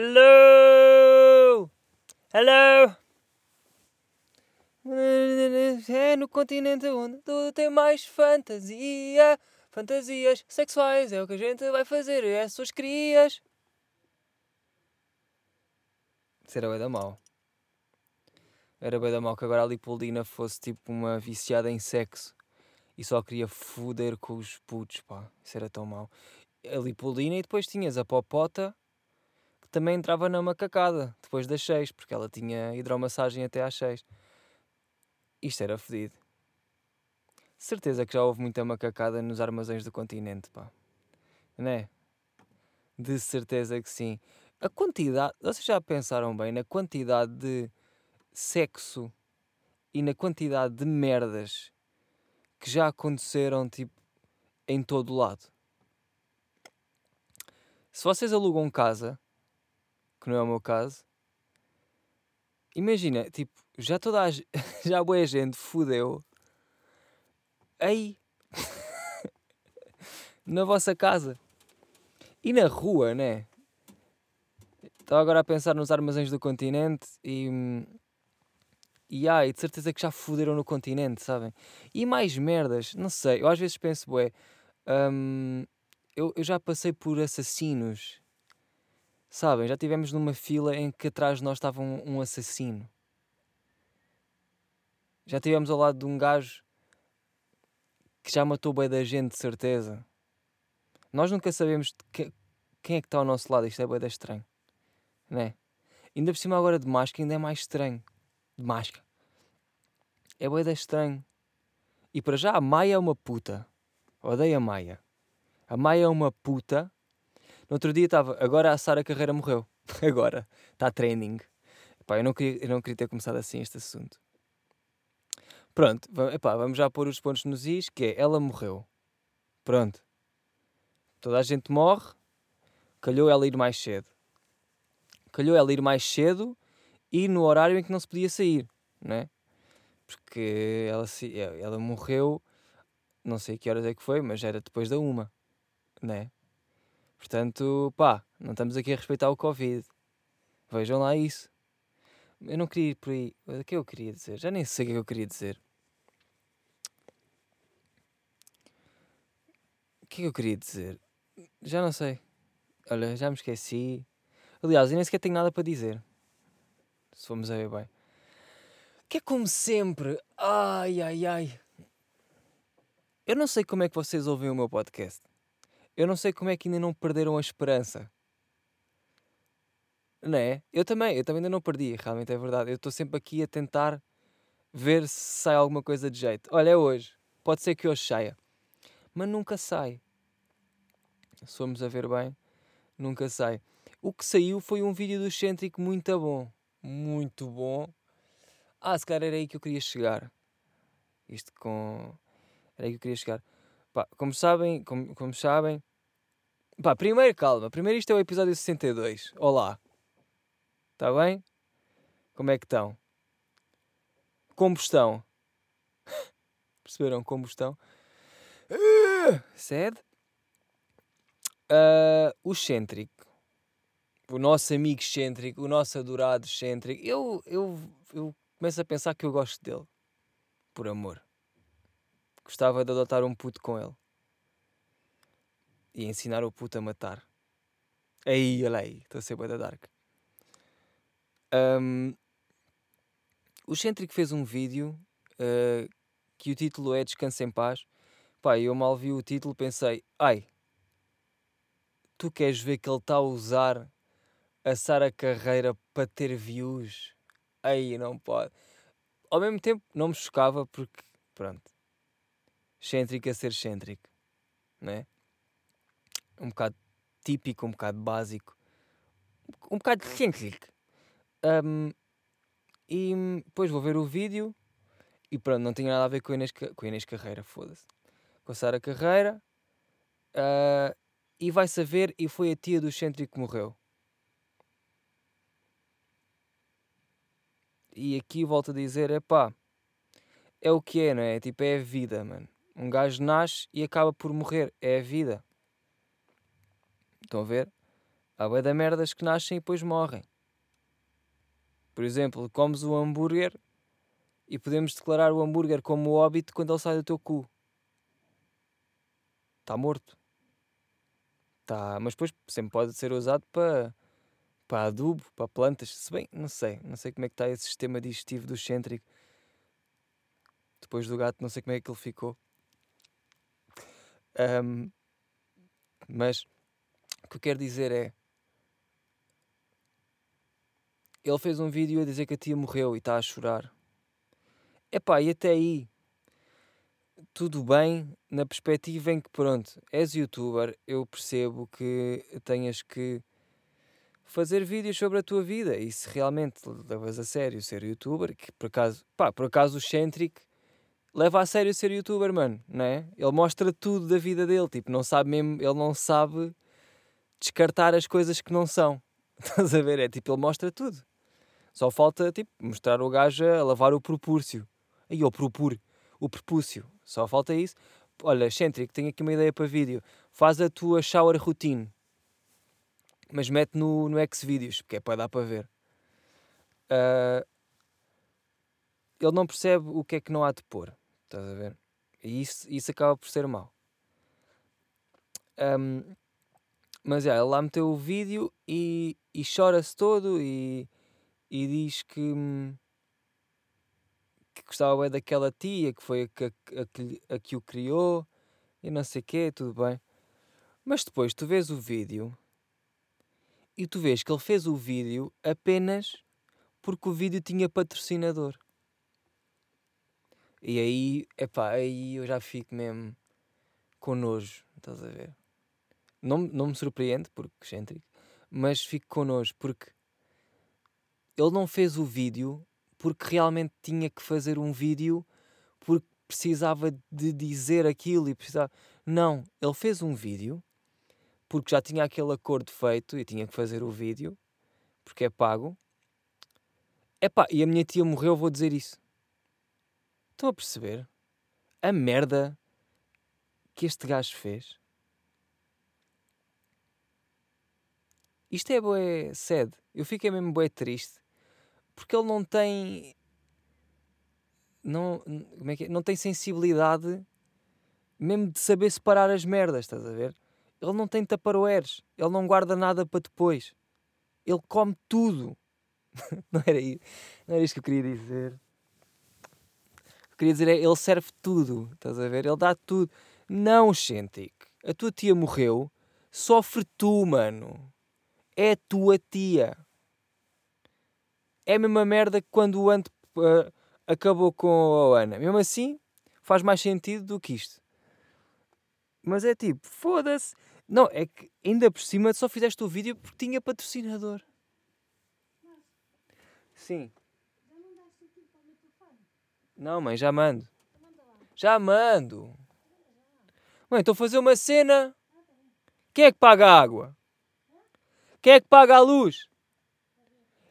Hello! Hello! É no continente onde tudo tem mais fantasia. Fantasias sexuais é o que a gente vai fazer. É as suas crias. Era bem da mal. Era bem da mal que agora a Lipolina fosse tipo uma viciada em sexo e só queria foder com os putos, pá. Isso era tão mau. A Lipolina e depois tinhas a Popota também entrava na macacada depois das 6, porque ela tinha hidromassagem até às 6. Isto era fedido. Certeza que já houve muita macacada nos armazéns do continente, pá. Né? De certeza que sim. A quantidade. Vocês já pensaram bem na quantidade de sexo e na quantidade de merdas que já aconteceram, tipo, em todo lado? Se vocês alugam casa, que não é o meu caso, imagina, tipo, já toda a, já boa gente fudeu aí na vossa casa e na rua, né? Estava agora a pensar nos armazéns do continente e. E ai, de certeza que já fuderam no continente, sabem? E mais merdas, não sei. Eu às vezes penso, bué, hum, eu, eu já passei por assassinos, sabem? Já tivemos numa fila em que atrás de nós estava um, um assassino. Já tivemos ao lado de um gajo que já matou bem da gente, de certeza. Nós nunca sabemos que, quem é que está ao nosso lado. Isto é bem da estranho. Né? Ainda por cima agora de máscara ainda é mais estranho. De máscara. É bem da estranho. E para já a Maia é uma puta. Odeio a Maia. A Maia é uma puta. No outro dia estava. Agora a Sara Carreira morreu. Agora. Está training. Epá, eu, não queria, eu não queria ter começado assim este assunto. Pronto, epá, vamos já pôr os pontos nos is, que é, ela morreu. Pronto. Toda a gente morre, calhou ela ir mais cedo. Calhou ela ir mais cedo e no horário em que não se podia sair, não é? Porque ela, ela morreu, não sei que horas é que foi, mas era depois da uma, né? Portanto, pá, não estamos aqui a respeitar o Covid. Vejam lá isso. Eu não queria ir por aí. O que eu queria dizer? Já nem sei o que eu queria dizer. O que é que eu queria dizer? Já não sei. Olha, já me esqueci. Aliás, eu nem sequer tenho nada para dizer. Se formos a ver bem. Que é como sempre. Ai, ai, ai. Eu não sei como é que vocês ouvem o meu podcast. Eu não sei como é que ainda não perderam a esperança. Não é? Eu também, eu também ainda não perdi, realmente é verdade. Eu estou sempre aqui a tentar ver se sai alguma coisa de jeito. Olha, é hoje. Pode ser que hoje saia mas nunca sai. Se formos a ver bem, nunca sai. O que saiu foi um vídeo do Excêntrico muito bom. Muito bom. Ah, se calhar era aí que eu queria chegar. Isto com. Era aí que eu queria chegar. Pá, como sabem, como, como sabem. Pá, primeiro calma. Primeiro isto é o episódio 62. Olá. Está bem? Como é que estão? Combustão. Perceberam? Combustão. Sede. Uh, o excêntrico. O nosso amigo excêntrico, o nosso adorado excêntrico. Eu, eu, eu começo a pensar que eu gosto dele. Por amor. Gostava de adotar um puto com ele. E ensinar o puto a matar. Aí, olha aí. Estou a ser da dark. Um, o excêntrico fez um vídeo uh, que o título é Descansa em Paz Pá, eu mal vi o título pensei, ai, tu queres ver que ele está a usar a Sara Carreira para ter views? Aí não pode. Ao mesmo tempo não me chocava porque, pronto, excêntrico a ser excêntrico, né? Um bocado típico, um bocado básico, um bocado excêntrico. Um, e depois vou ver o vídeo e pronto, não tinha nada a ver com a Inês, com a Inês Carreira, foda-se passar a carreira uh, e vai saber e foi a tia do excêntrico que morreu. E aqui volto a dizer, é pá, é o que é, não é? Tipo, é a vida, mano. Um gajo nasce e acaba por morrer, é a vida. Estão a ver? Há bué da merdas que nascem e depois morrem. Por exemplo, comes o hambúrguer e podemos declarar o hambúrguer como óbito quando ele sai do teu cu. Está morto. Tá, mas depois sempre pode ser usado para, para adubo, para plantas. Se bem, não sei. Não sei como é que está esse sistema digestivo do cêntrico. Depois do gato, não sei como é que ele ficou. Um, mas o que eu quero dizer é. Ele fez um vídeo a dizer que a tia morreu e está a chorar. Epá, e até aí tudo bem na perspectiva em que, pronto, és youtuber, eu percebo que tenhas que fazer vídeos sobre a tua vida e se realmente levas a sério ser youtuber, que por acaso, pá, por acaso o Centric leva a sério ser youtuber, mano, não é? Ele mostra tudo da vida dele, tipo, não sabe mesmo, ele não sabe descartar as coisas que não são. Estás a ver? É tipo, ele mostra tudo. Só falta, tipo, mostrar o gajo a lavar o propúrcio. Aí, o propur, o prepúcio. Só falta isso. Olha, Centric, tenho aqui uma ideia para vídeo. Faz a tua shower routine. Mas mete no, no Xvideos, porque é para dar para ver. Uh, ele não percebe o que é que não há de pôr. Estás a ver? E isso, isso acaba por ser mau. Um, mas é, ele lá meteu o vídeo e, e chora-se todo e, e diz que, que gostava bem daquela tia que foi a que, a, a, a que o criou e não sei o quê, tudo bem. Mas depois tu vês o vídeo e tu vês que ele fez o vídeo apenas porque o vídeo tinha patrocinador. E aí, epá, aí eu já fico mesmo com nojo, estás a ver? Não, não me surpreende, porque excêntrico, mas fico com nojo, porque ele não fez o vídeo porque realmente tinha que fazer um vídeo porque precisava de dizer aquilo e precisava. Não, ele fez um vídeo porque já tinha aquele acordo feito e tinha que fazer o vídeo porque é pago. Epá, e a minha tia morreu, vou dizer isso. Estão a perceber? A merda que este gajo fez. Isto é bué sad. Eu fiquei mesmo bué triste. Porque ele não tem... Não, como é que é? não tem sensibilidade mesmo de saber separar as merdas, estás a ver? Ele não tem taparoeiros. Ele não guarda nada para depois. Ele come tudo. não, era isso, não era isto que eu queria dizer queria dizer é, ele serve tudo, estás a ver? Ele dá tudo. Não, Xentic, a tua tia morreu, sofre tu, mano. É tua tia. É a mesma merda que quando o Ant uh, acabou com a Ana. Mesmo assim, faz mais sentido do que isto. Mas é tipo, foda-se. Não, é que ainda por cima só fizeste o vídeo porque tinha patrocinador. Sim. Não, mãe, já mando. Já mando. Mãe, estou a fazer uma cena. Quem é que paga a água? Quem é que paga a luz?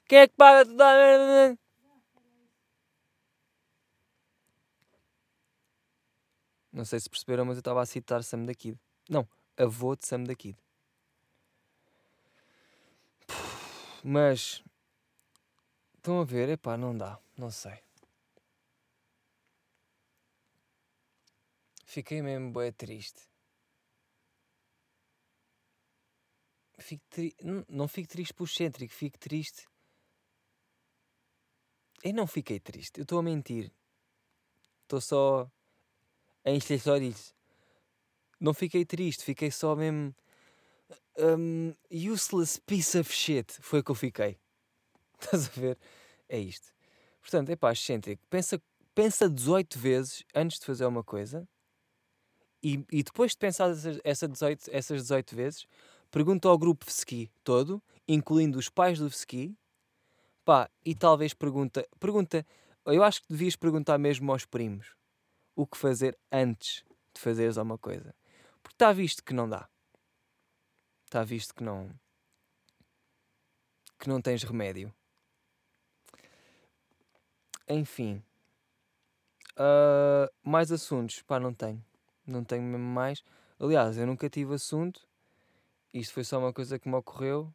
Quem é que paga toda a merda? Não sei se perceberam, mas eu estava a citar Sam da Kid. Não, avô de Sam da Kid. Mas estão a ver, epá, não dá, não sei. Fiquei mesmo bem triste. Fico tri... não, não fico triste por excêntrico, fico triste. Eu não fiquei triste, eu estou a mentir. Estou só a encher só disso. Não fiquei triste, fiquei só mesmo. Um, useless piece of shit. Foi o que eu fiquei. Estás a ver? É isto. Portanto, é pá, excêntrico. Pensa, pensa 18 vezes antes de fazer uma coisa e, e depois de pensar essas, essa 18, essas 18 vezes, pergunta ao grupo Vski todo, incluindo os pais do Vski, pá, e talvez pergunta, pergunta, eu acho que devias perguntar mesmo aos primos o que fazer antes de fazeres alguma coisa. Porque está visto que não dá. Está visto que não que não tens remédio. Enfim. Uh, mais assuntos? Pá, não tenho não tenho mesmo mais. Aliás, eu nunca tive assunto Isto foi só uma coisa que me ocorreu,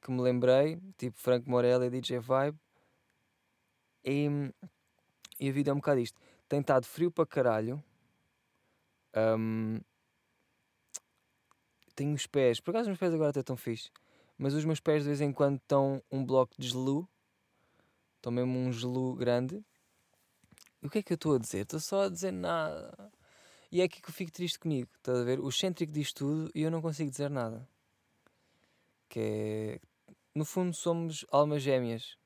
que me lembrei, tipo Franco Morelli DJ Vibe. E, e a vida é um bocado isto. Tem estado frio para caralho. Um, tenho os pés, por acaso os meus pés agora até estão fixe, mas os meus pés de vez em quando estão um bloco de gelu, estão mesmo um gelu grande. E o que é que eu estou a dizer? Estou só a dizer nada. E é aqui que eu fico triste comigo, estás a ver? O excêntrico diz tudo e eu não consigo dizer nada. Que é. No fundo, somos almas gêmeas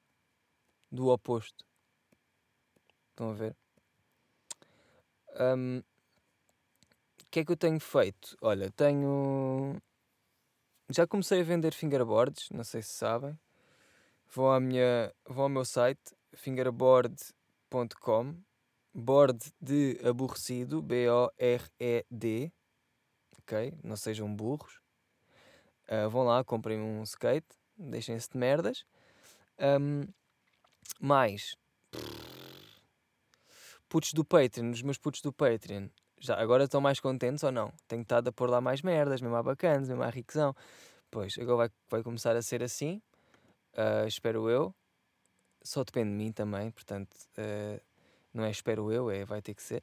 do oposto. Estão a ver? Um, o que é que eu tenho feito? Olha, tenho. Já comecei a vender fingerboards, não sei se sabem. Vão, à minha... Vão ao meu site, fingerboard.com board de aborrecido, B-O-R-E-D, ok? Não sejam burros. Uh, vão lá, comprem um skate, deixem-se de merdas. Um, mais, putos do Patreon, os meus putos do Patreon, já agora estão mais contentes ou não? Tenho estado a pôr lá mais merdas, mesmo a bacanas, mesmo a riquezão. Pois, agora vai, vai começar a ser assim, uh, espero eu. Só depende de mim também, portanto, uh, não é espero eu, é vai ter que ser.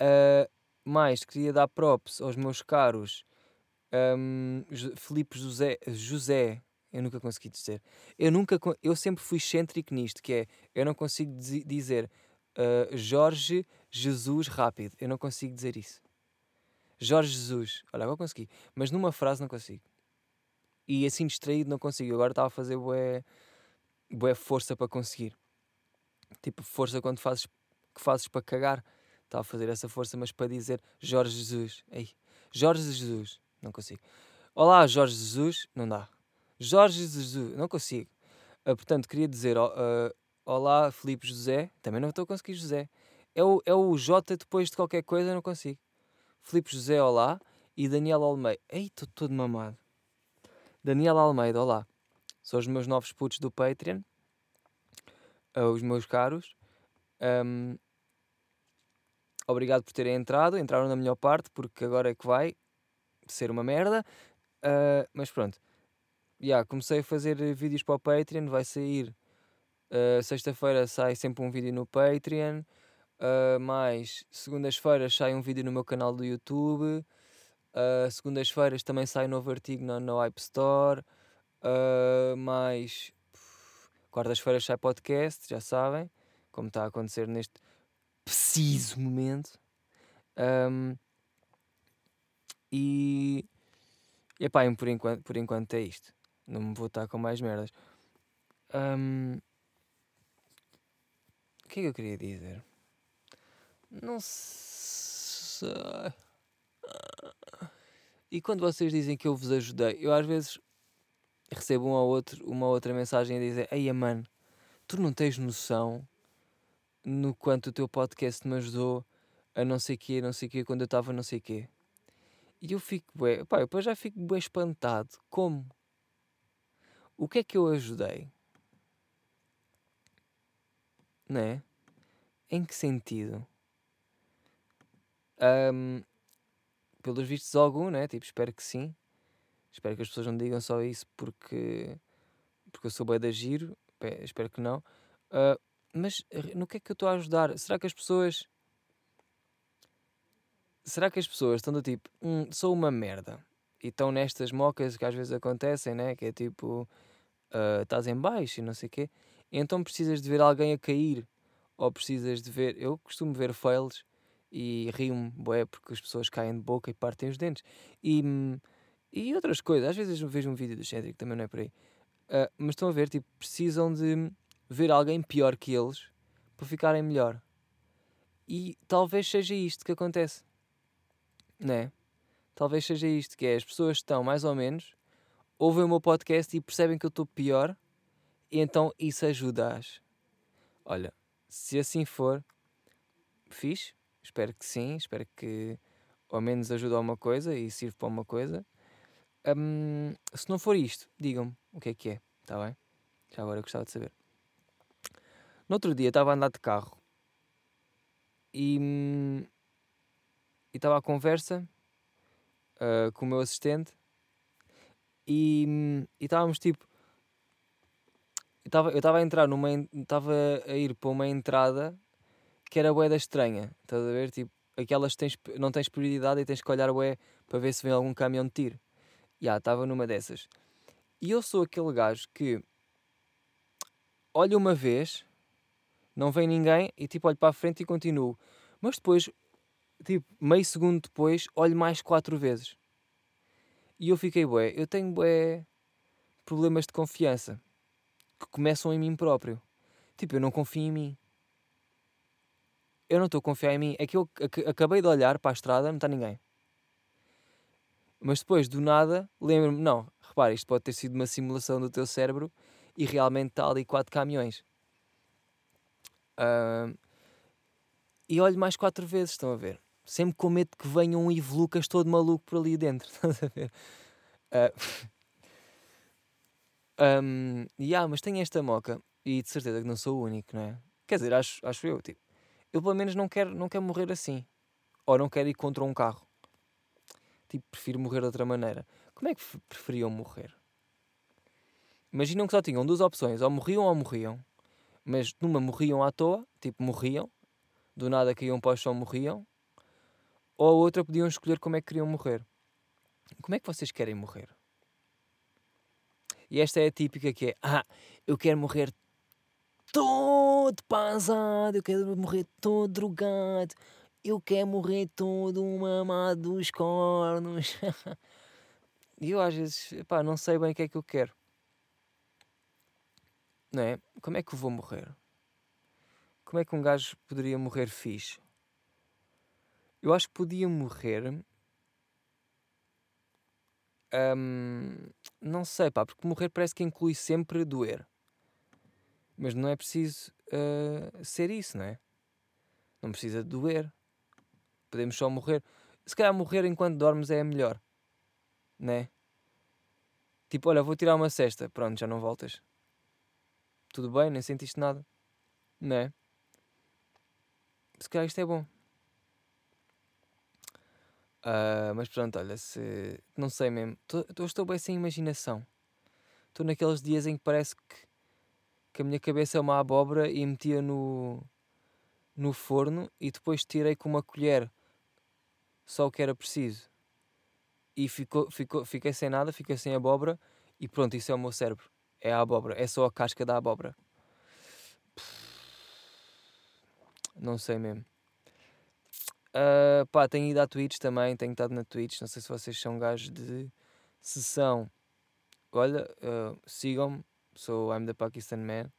Uh, mais, queria dar props aos meus caros um, Felipe José, José, eu nunca consegui dizer. Eu, nunca, eu sempre fui excêntrico nisto, que é, eu não consigo dizer uh, Jorge Jesus rápido, eu não consigo dizer isso. Jorge Jesus, olha, agora consegui, mas numa frase não consigo. E assim distraído não consigo, agora estava a fazer bué, bué força para conseguir. Tipo, força quando fazes que fazes para cagar. Estava a fazer essa força, mas para dizer Jorge Jesus. Ei, Jorge Jesus. Não consigo. Olá, Jorge Jesus. Não dá. Jorge Jesus. Não consigo. Uh, portanto, queria dizer uh, Olá, Felipe José. Também não estou a conseguir José. É o, é o J depois de qualquer coisa, não consigo. Felipe José, olá. E Daniel Almeida. Ei, estou todo mamado. Daniel Almeida, olá. São os meus novos putos do Patreon. Uh, os meus caros. Um, obrigado por terem entrado, entraram na melhor parte, porque agora é que vai ser uma merda. Uh, mas pronto, yeah, comecei a fazer vídeos para o Patreon, vai sair uh, sexta-feira sai sempre um vídeo no Patreon, uh, mais segundas-feiras sai um vídeo no meu canal do YouTube, uh, segundas-feiras também sai um novo artigo no, no App Store, mais quartas-feiras sai podcast, já sabem, como está a acontecer neste preciso momento. Um, e epá, por enquanto, por enquanto é isto. Não me vou estar com mais merdas. Um, o que é que eu queria dizer? Não sei. E quando vocês dizem que eu vos ajudei, eu às vezes recebo uma, ou outro, uma outra mensagem a dizer: Ei, mano, tu não tens noção no quanto o teu podcast me ajudou a não sei quê, não sei quê, quando eu estava não sei quê. E eu fico, bué, pá, eu depois já fico bem espantado. Como? O que é que eu ajudei? Né? Em que sentido? Um, pelos vistos algum, né? Tipo, espero que sim. Espero que as pessoas não digam só isso porque, porque eu sou bem da giro. Espero que não. Uh, mas no que é que eu estou a ajudar? Será que as pessoas. Será que as pessoas estão do tipo, hum, sou uma merda e estão nestas mocas que às vezes acontecem, né? Que é tipo, uh, estás em baixo e não sei o quê, então precisas de ver alguém a cair ou precisas de ver. Eu costumo ver fails e rio-me, boé, porque as pessoas caem de boca e partem os dentes e, e outras coisas. Às vezes vejo um vídeo do Cedric, também não é por aí, uh, mas estão a ver, tipo, precisam de ver alguém pior que eles para ficarem melhor. E talvez seja isto que acontece. Né? Talvez seja isto, que é as pessoas estão mais ou menos, ouvem o meu podcast e percebem que eu estou pior, e então isso ajuda-as. Olha, se assim for, fixe, espero que sim, espero que ao menos ajude a uma coisa e sirva para uma coisa. Um, se não for isto, digam-me o que é que é, está bem? Já agora eu gostava de saber. No outro dia estava a andar de carro e estava à conversa uh, com o meu assistente E estávamos tipo. Eu estava a entrar numa. Estava a ir para uma entrada que era boeda estranha. Estás a ver? Tipo, aquelas tens, não tens prioridade e tens que olhar bué para ver se vem algum caminhão de tiro. Yeah, estava numa dessas. E eu sou aquele gajo que olho uma vez, não vem ninguém e tipo olho para a frente e continuo. Mas depois, tipo, meio segundo depois, olho mais quatro vezes. E eu fiquei bué, eu tenho bué problemas de confiança que começam em mim próprio. Tipo, eu não confio em mim eu não estou a confiar em mim. É que eu acabei de olhar para a estrada, não está ninguém. Mas depois, do nada, lembro-me: não, repara, isto pode ter sido uma simulação do teu cérebro e realmente está ali quatro caminhões. Uh, e olho mais quatro vezes, estão a ver? Sempre com medo que venha um Ivo Lucas todo maluco por ali dentro, estás a ver? Uh, um, yeah, mas tenho esta moca e de certeza que não sou o único, não é? Quer dizer, acho, acho eu, tipo, eu pelo menos não quero, não quero morrer assim. Ou não quero ir contra um carro. Tipo, prefiro morrer de outra maneira. Como é que preferiam morrer? Imaginam que só tinham duas opções, ou morriam ou morriam. Mas numa morriam à toa, tipo, morriam, do nada caíam para o chão, morriam. Ou a outra podiam escolher como é que queriam morrer. Como é que vocês querem morrer? E esta é a típica que é, ah, eu quero morrer todo pasado, eu quero morrer todo drogado, eu quero morrer todo mamado dos cornos. e eu às vezes, pá, não sei bem o que é que eu quero. Não é? Como é que eu vou morrer? Como é que um gajo poderia morrer fixe? Eu acho que podia morrer. Hum, não sei, pá, porque morrer parece que inclui sempre doer. Mas não é preciso uh, ser isso, não é? Não precisa doer. Podemos só morrer. Se calhar morrer enquanto dormes é melhor. Né? Tipo, olha, vou tirar uma cesta. Pronto, já não voltas. Tudo bem, nem sentiste nada. Né? Se calhar isto é bom. Uh, mas pronto, olha, se. Não sei mesmo. Tô, estou bem sem imaginação. Estou naqueles dias em que parece que que a minha cabeça é uma abóbora e metia no, no forno e depois tirei com uma colher só o que era preciso. E ficou, ficou, fiquei sem nada, fiquei sem abóbora e pronto, isso é o meu cérebro. É a abóbora, é só a casca da abóbora. Não sei mesmo. Uh, pá, tenho ido à Twitch também, tenho estado na Twitch. Não sei se vocês são gajos de sessão. Olha, uh, sigam-me, sou I'm the Pakistan Man.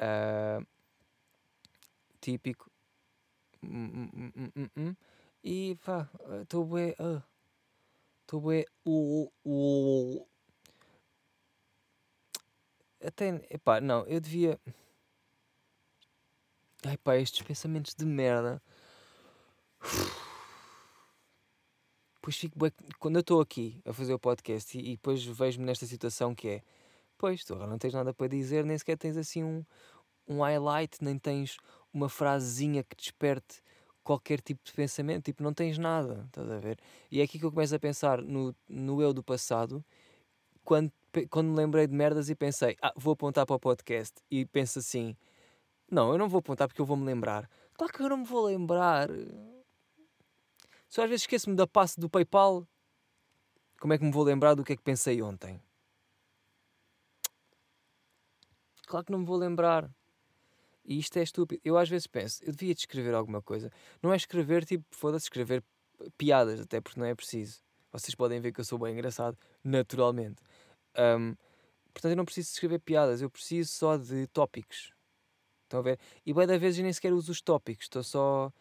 Uh, típico. Mm, mm, mm, e pá, estou bem. Estou bem. Até. Epá, não, eu devia. Ai pá, estes pensamentos de merda. Pois fico bem. Quando eu estou aqui a fazer o podcast e, e depois vejo-me nesta situação que é Pois, tu agora não tens nada para dizer, nem sequer tens assim um, um highlight, nem tens uma frasezinha que desperte qualquer tipo de pensamento, tipo, não tens nada, estás a ver? E é aqui que eu começo a pensar no, no eu do passado, quando, quando me lembrei de merdas e pensei, ah, vou apontar para o podcast, e penso assim, não, eu não vou apontar porque eu vou me lembrar. Claro que eu não me vou lembrar. Só às vezes esqueço-me da passe do PayPal. Como é que me vou lembrar do que é que pensei ontem? Claro que não me vou lembrar. E isto é estúpido. Eu às vezes penso, eu devia escrever alguma coisa. Não é escrever tipo, foda-se, escrever piadas, até porque não é preciso. Vocês podem ver que eu sou bem engraçado, naturalmente. Um, portanto, eu não preciso escrever piadas, eu preciso só de tópicos. Estão a ver? E bem da vez eu nem sequer uso os tópicos, estou só.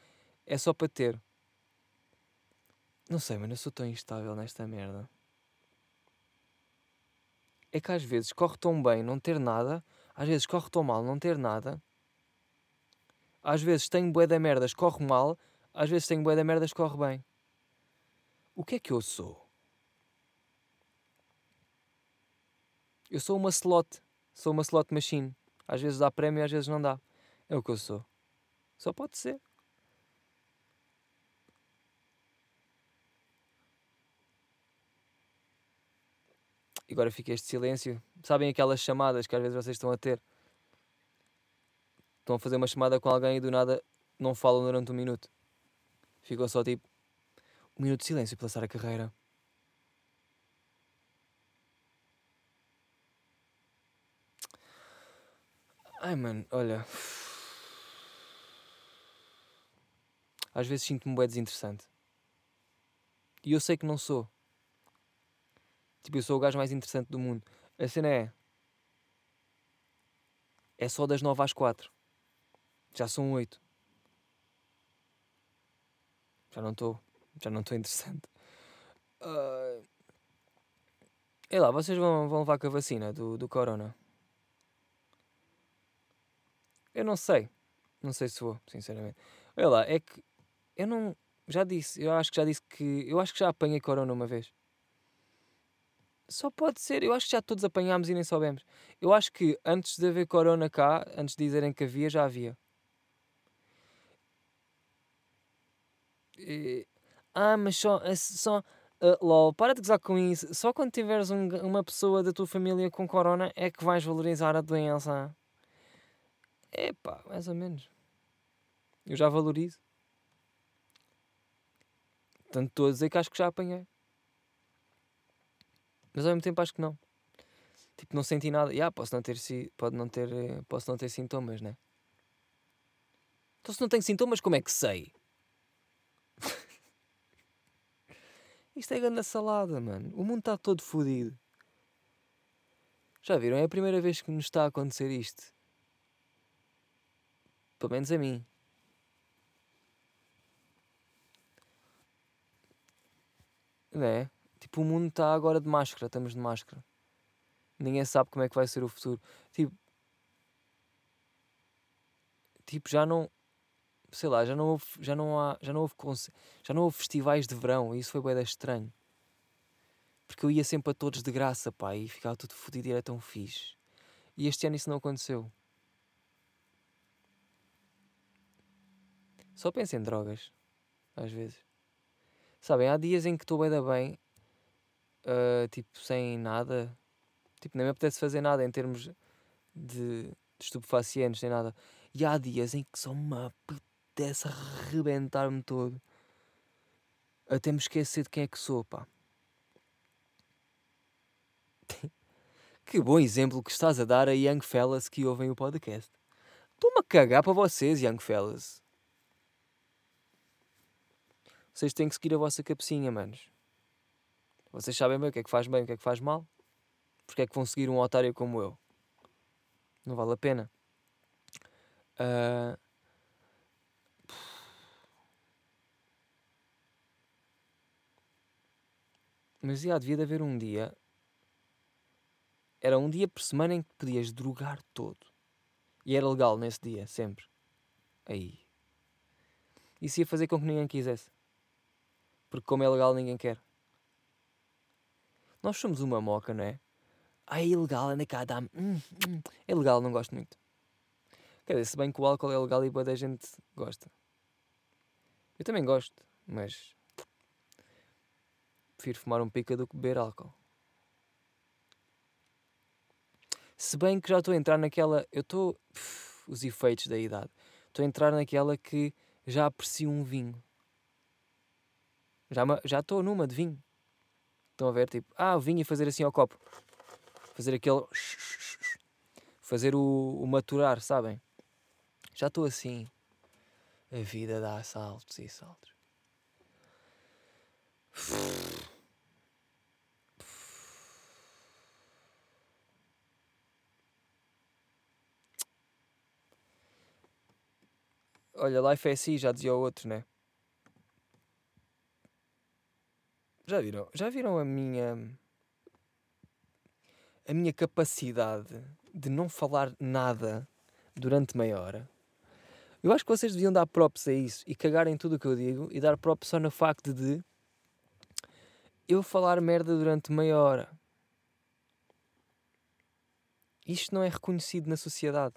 É só para ter. Não sei, mas eu sou tão instável nesta merda. É que às vezes corre tão bem não ter nada às vezes corre tão mal não ter nada. Às vezes tenho bué da merdas, corre mal. Às vezes tenho bué da merdas, corre bem. O que é que eu sou? Eu sou uma slot. Sou uma slot machine. Às vezes dá prémio, às vezes não dá. É o que eu sou. Só pode ser. E agora fica este silêncio. Sabem aquelas chamadas que às vezes vocês estão a ter? Estão a fazer uma chamada com alguém e do nada não falam durante um minuto. Ficou só tipo um minuto de silêncio para lançar a carreira. Ai mano, olha. Às vezes sinto-me bem desinteressante. E eu sei que não sou. Tipo, eu sou o gajo mais interessante do mundo. A cena é. É só das 9 às 4. Já são 8. Já não estou. Já não estou interessante. Uh... E lá, vocês vão, vão levar com a vacina do, do Corona? Eu não sei. Não sei se vou, sinceramente. Olha lá, é que eu não. Já disse, eu acho que já disse que. Eu acho que já apanhei Corona uma vez. Só pode ser, eu acho que já todos apanhámos e nem soubemos. Eu acho que antes de haver Corona cá, antes de dizerem que havia, já havia. E... Ah, mas só. É só uh, LOL, para de gozar com isso. Só quando tiveres um, uma pessoa da tua família com Corona é que vais valorizar a doença. É pá, mais ou menos. Eu já valorizo. Portanto, estou a dizer que acho que já apanhei. Mas ao mesmo tempo acho que não. Tipo, não senti nada. Yeah, posso não ter, pode não ter, eh, posso não ter sintomas, né? Então se não tenho sintomas, como é que sei? Isto é grande salada, mano. O mundo está todo fodido. Já viram? É a primeira vez que nos está a acontecer isto. Pelo menos a mim. Não é? Tipo, o mundo está agora de máscara, estamos de máscara. Ninguém sabe como é que vai ser o futuro. Tipo, tipo já não, sei lá, já não houve, já não há, já não houve, já não houve festivais de verão e isso foi bem estranho. Porque eu ia sempre a todos de graça, pá, e ficava tudo fodido e era tão fixe. E este ano isso não aconteceu. Só penso em drogas, às vezes. Sabem, há dias em que estou bem da bem, uh, tipo, sem nada. Tipo, nem me apetece fazer nada em termos de, de estupefacientes, nem nada. E há dias em que só me apetece arrebentar-me todo. Até me esquecer de quem é que sou, pá. que bom exemplo que estás a dar a young fellas que ouvem o podcast. Estou-me a cagar para vocês, young fellas. Vocês têm que seguir a vossa cabecinha, manos. Vocês sabem bem o que é que faz bem o que é que faz mal. Porque é que vão seguir um otário como eu? Não vale a pena. Uh... Mas já devia de haver um dia. Era um dia por semana em que podias drogar todo. E era legal nesse dia, sempre. Aí. Isso ia fazer com que ninguém quisesse. Porque como é legal ninguém quer. Nós somos uma moca, não é? Ah, é ilegal, anda cá, dá-me. Hum, hum. É legal, não gosto muito. Quer dizer, se bem que o álcool é legal e boa da gente gosta. Eu também gosto, mas prefiro fumar um pica do que beber álcool. Se bem que já estou a entrar naquela. Eu estou. Os efeitos da idade. Estou a entrar naquela que já aprecio um vinho. Já estou numa de vinho. Estão a ver? Tipo, ah, o vinho e fazer assim ao copo. Fazer aquele. Fazer o, o maturar, sabem? Já estou assim. A vida dá saltos e saltos. Olha, life é assim, já dizia o outro, né? Já viram? Já viram a minha a minha capacidade de não falar nada durante meia hora? Eu acho que vocês deviam dar props a isso e cagarem tudo o que eu digo e dar props só no facto de eu falar merda durante meia hora. Isto não é reconhecido na sociedade.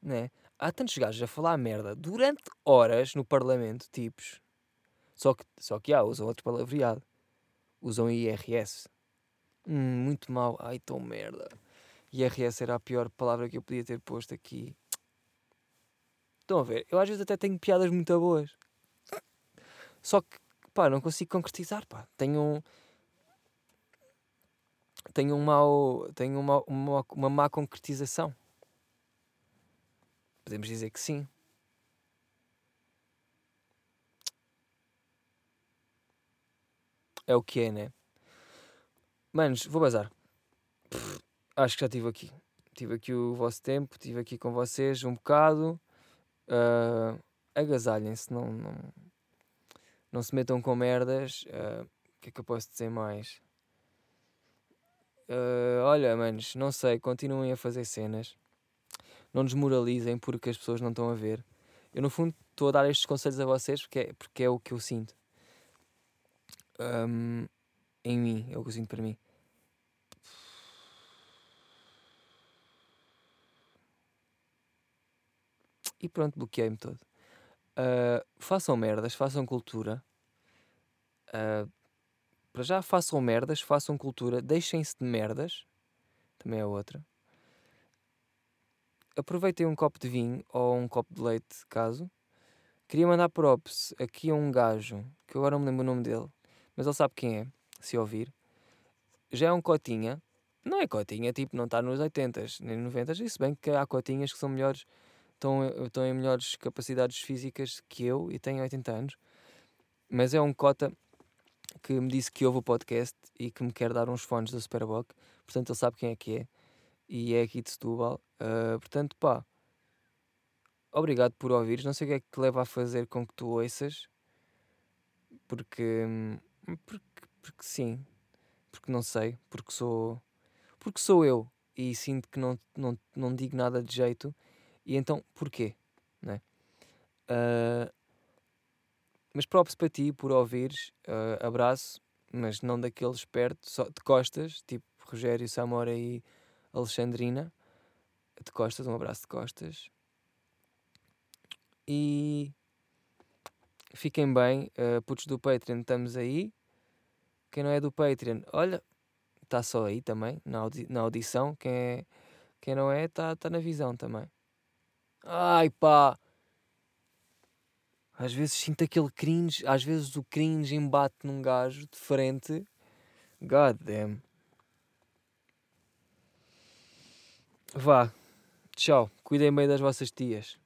Né? Há tantos gajos a falar merda durante horas no Parlamento, tipos, só que, só que há, usam outro palavreado. Usam IRS. Hum, muito mal. Ai, tão merda. IRS era a pior palavra que eu podia ter posto aqui. Estão a ver? Eu às vezes até tenho piadas muito boas. Só que, pá, não consigo concretizar, pá. Tenho um... Tenho um mau... Tenho uma, uma, uma má concretização. Podemos dizer que sim. É o que é, né? Manos, vou bazar. Pff, acho que já estive aqui. Tive aqui o vosso tempo, estive aqui com vocês um bocado. Uh, agasalhem-se, não, não, não se metam com merdas. Ah, o uh, que é que eu posso dizer mais? Uh, olha, manos, não sei, continuem a fazer cenas. Não desmoralizem porque as pessoas não estão a ver. Eu, no fundo, estou a dar estes conselhos a vocês porque é, porque é o que eu sinto. Um, em mim, é o que eu sinto para mim. E pronto, bloqueei-me todo. Uh, façam merdas, façam cultura. Uh, para já façam merdas, façam cultura, deixem-se de merdas. Também é outra. Aproveitem um copo de vinho ou um copo de leite, caso. Queria mandar props aqui a um gajo, que agora não me lembro o nome dele, mas ele sabe quem é, se ouvir. Já é um cotinha. Não é cotinha, tipo, não está nos 80s nem 90s. E se bem que há cotinhas que são melhores estão, estão em melhores capacidades físicas que eu e têm 80 anos. Mas é um cota que me disse que ouve o podcast e que me quer dar uns fones da Superboc. Portanto, ele sabe quem é que é. E é aqui de Setúbal. Uh, portanto, pá. Obrigado por ouvires. Não sei o que é que te leva a fazer com que tu ouças. Porque. Porque, porque sim. Porque não sei. Porque sou. Porque sou eu. E sinto que não, não, não digo nada de jeito e então, porquê? Né? Uh, mas próprio para ti por ouvires, uh, abraço, mas não daqueles perto, só de costas, tipo Rogério, Samora e Alexandrina. De costas, um abraço de costas. E fiquem bem, uh, putos do Patreon, estamos aí. Quem não é do Patreon, olha, está só aí também, na, audi na audição. Quem, é, quem não é, está tá na visão também. Ai pá. Às vezes sinto aquele cringe, às vezes o cringe embate num gajo de frente. God damn. Vá. Tchau. Cuidem bem das vossas tias.